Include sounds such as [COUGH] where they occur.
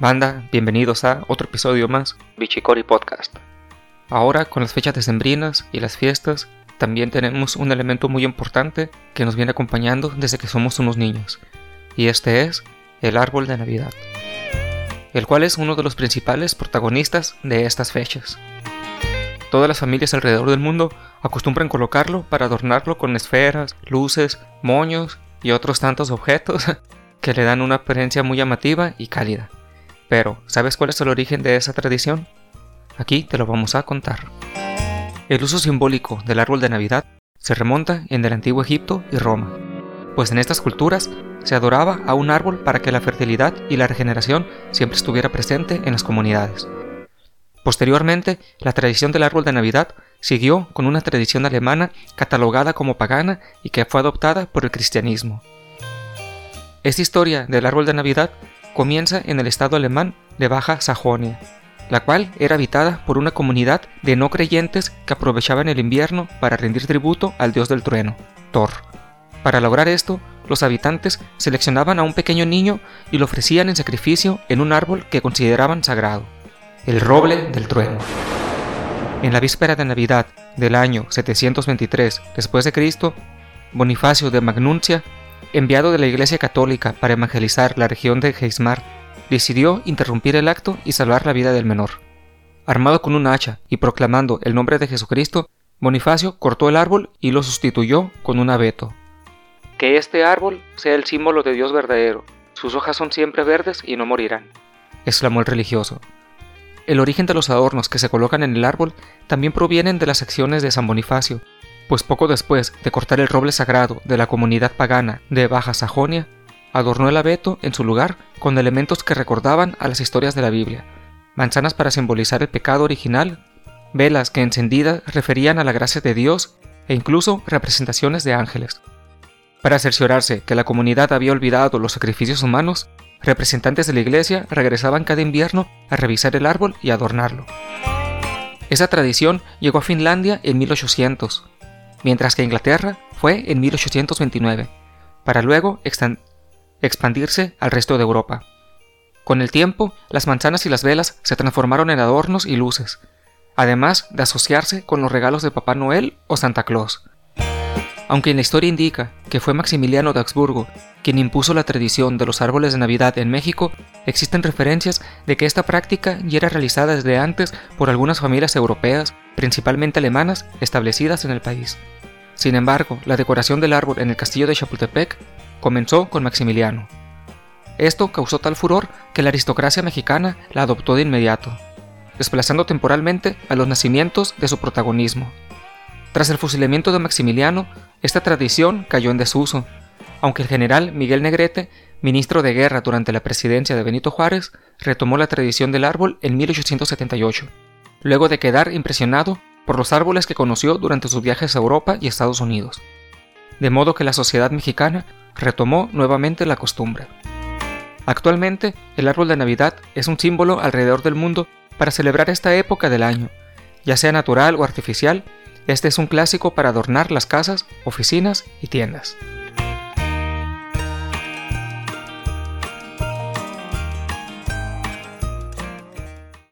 Banda, bienvenidos a otro episodio más Bichicori Podcast. Ahora, con las fechas decembrinas y las fiestas, también tenemos un elemento muy importante que nos viene acompañando desde que somos unos niños, y este es el árbol de Navidad, el cual es uno de los principales protagonistas de estas fechas. Todas las familias alrededor del mundo acostumbran colocarlo para adornarlo con esferas, luces, moños y otros tantos objetos [LAUGHS] que le dan una apariencia muy llamativa y cálida. Pero, ¿sabes cuál es el origen de esa tradición? Aquí te lo vamos a contar. El uso simbólico del árbol de Navidad se remonta en el antiguo Egipto y Roma, pues en estas culturas se adoraba a un árbol para que la fertilidad y la regeneración siempre estuviera presente en las comunidades. Posteriormente, la tradición del árbol de Navidad siguió con una tradición alemana catalogada como pagana y que fue adoptada por el cristianismo. Esta historia del árbol de Navidad comienza en el estado alemán de Baja Sajonia, la cual era habitada por una comunidad de no creyentes que aprovechaban el invierno para rendir tributo al dios del trueno, Thor. Para lograr esto, los habitantes seleccionaban a un pequeño niño y lo ofrecían en sacrificio en un árbol que consideraban sagrado, el roble del trueno. En la víspera de Navidad del año 723 después de Cristo, Bonifacio de Magnuncia enviado de la Iglesia Católica para evangelizar la región de Geismar, decidió interrumpir el acto y salvar la vida del menor. Armado con un hacha y proclamando el nombre de Jesucristo, Bonifacio cortó el árbol y lo sustituyó con un abeto. Que este árbol sea el símbolo de Dios verdadero, sus hojas son siempre verdes y no morirán, exclamó el religioso. El origen de los adornos que se colocan en el árbol también provienen de las acciones de San Bonifacio, pues poco después de cortar el roble sagrado de la comunidad pagana de Baja Sajonia, adornó el abeto en su lugar con elementos que recordaban a las historias de la Biblia, manzanas para simbolizar el pecado original, velas que encendidas referían a la gracia de Dios e incluso representaciones de ángeles. Para cerciorarse que la comunidad había olvidado los sacrificios humanos, representantes de la iglesia regresaban cada invierno a revisar el árbol y adornarlo. Esa tradición llegó a Finlandia en 1800, mientras que Inglaterra fue en 1829, para luego expandirse al resto de Europa. Con el tiempo, las manzanas y las velas se transformaron en adornos y luces, además de asociarse con los regalos de Papá Noel o Santa Claus. Aunque en la historia indica que fue Maximiliano de Habsburgo quien impuso la tradición de los árboles de Navidad en México, existen referencias de que esta práctica ya era realizada desde antes por algunas familias europeas, principalmente alemanas, establecidas en el país. Sin embargo, la decoración del árbol en el castillo de Chapultepec comenzó con Maximiliano. Esto causó tal furor que la aristocracia mexicana la adoptó de inmediato, desplazando temporalmente a los nacimientos de su protagonismo. Tras el fusilamiento de Maximiliano, esta tradición cayó en desuso, aunque el general Miguel Negrete, ministro de guerra durante la presidencia de Benito Juárez, retomó la tradición del árbol en 1878, luego de quedar impresionado por los árboles que conoció durante sus viajes a Europa y Estados Unidos. De modo que la sociedad mexicana retomó nuevamente la costumbre. Actualmente, el árbol de Navidad es un símbolo alrededor del mundo para celebrar esta época del año, ya sea natural o artificial, este es un clásico para adornar las casas, oficinas y tiendas.